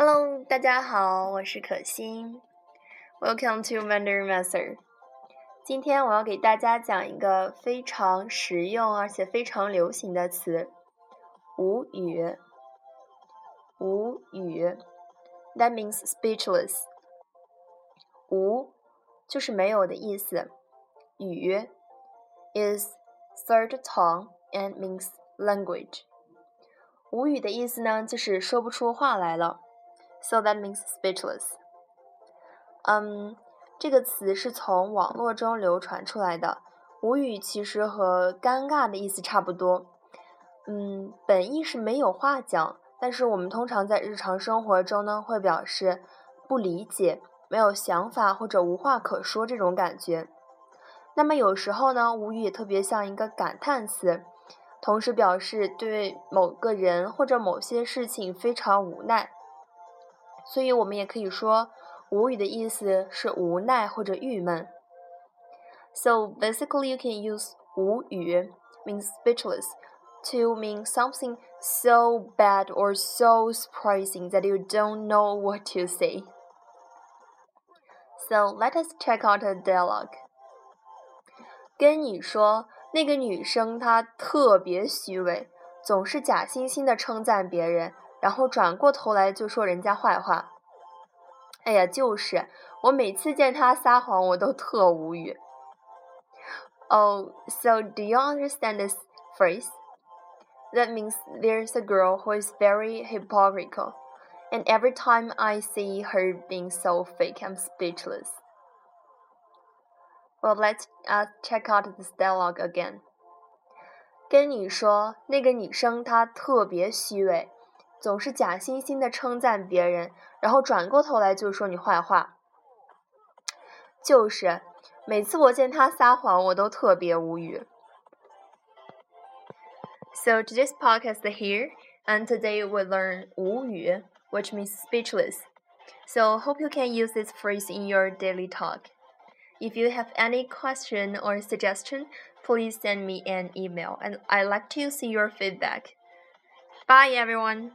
Hello，大家好，我是可心。Welcome to Wonder Master。今天我要给大家讲一个非常实用而且非常流行的词——无语。无语，That means speechless。无就是没有的意思。语 is third tongue and means language。无语的意思呢，就是说不出话来了。So that means speechless。嗯，这个词是从网络中流传出来的。无语其实和尴尬的意思差不多。嗯，本意是没有话讲，但是我们通常在日常生活中呢，会表示不理解、没有想法或者无话可说这种感觉。那么有时候呢，无语也特别像一个感叹词，同时表示对某个人或者某些事情非常无奈。所以我们也可以说，无语的意思是无奈或者郁闷。So basically, you can use 无语 means speechless to mean something so bad or so surprising that you don't know what to say. So let us check out a dialogue. 跟你说，那个女生她特别虚伪，总是假惺惺的称赞别人。 然后转过头来就说人家坏话。哎呀，就是我每次见他撒谎，我都特无语。Oh, so do you understand this phrase? That means there's a girl who is very hypocritical, and every time I see her being so fake, I'm speechless. Well, let's uh, check out this dialogue again. 跟你说，那个女生她特别虚伪。总是假惺惺的称赞别人，然后转过头来就说你坏话。就是，每次我见他撒谎，我都特别无语。So today's podcast here, and today we learn 无语, which means speechless. So hope you can use this phrase in your daily talk. If you have any question or suggestion, please send me an email, and I'd like to see your feedback. Bye, everyone.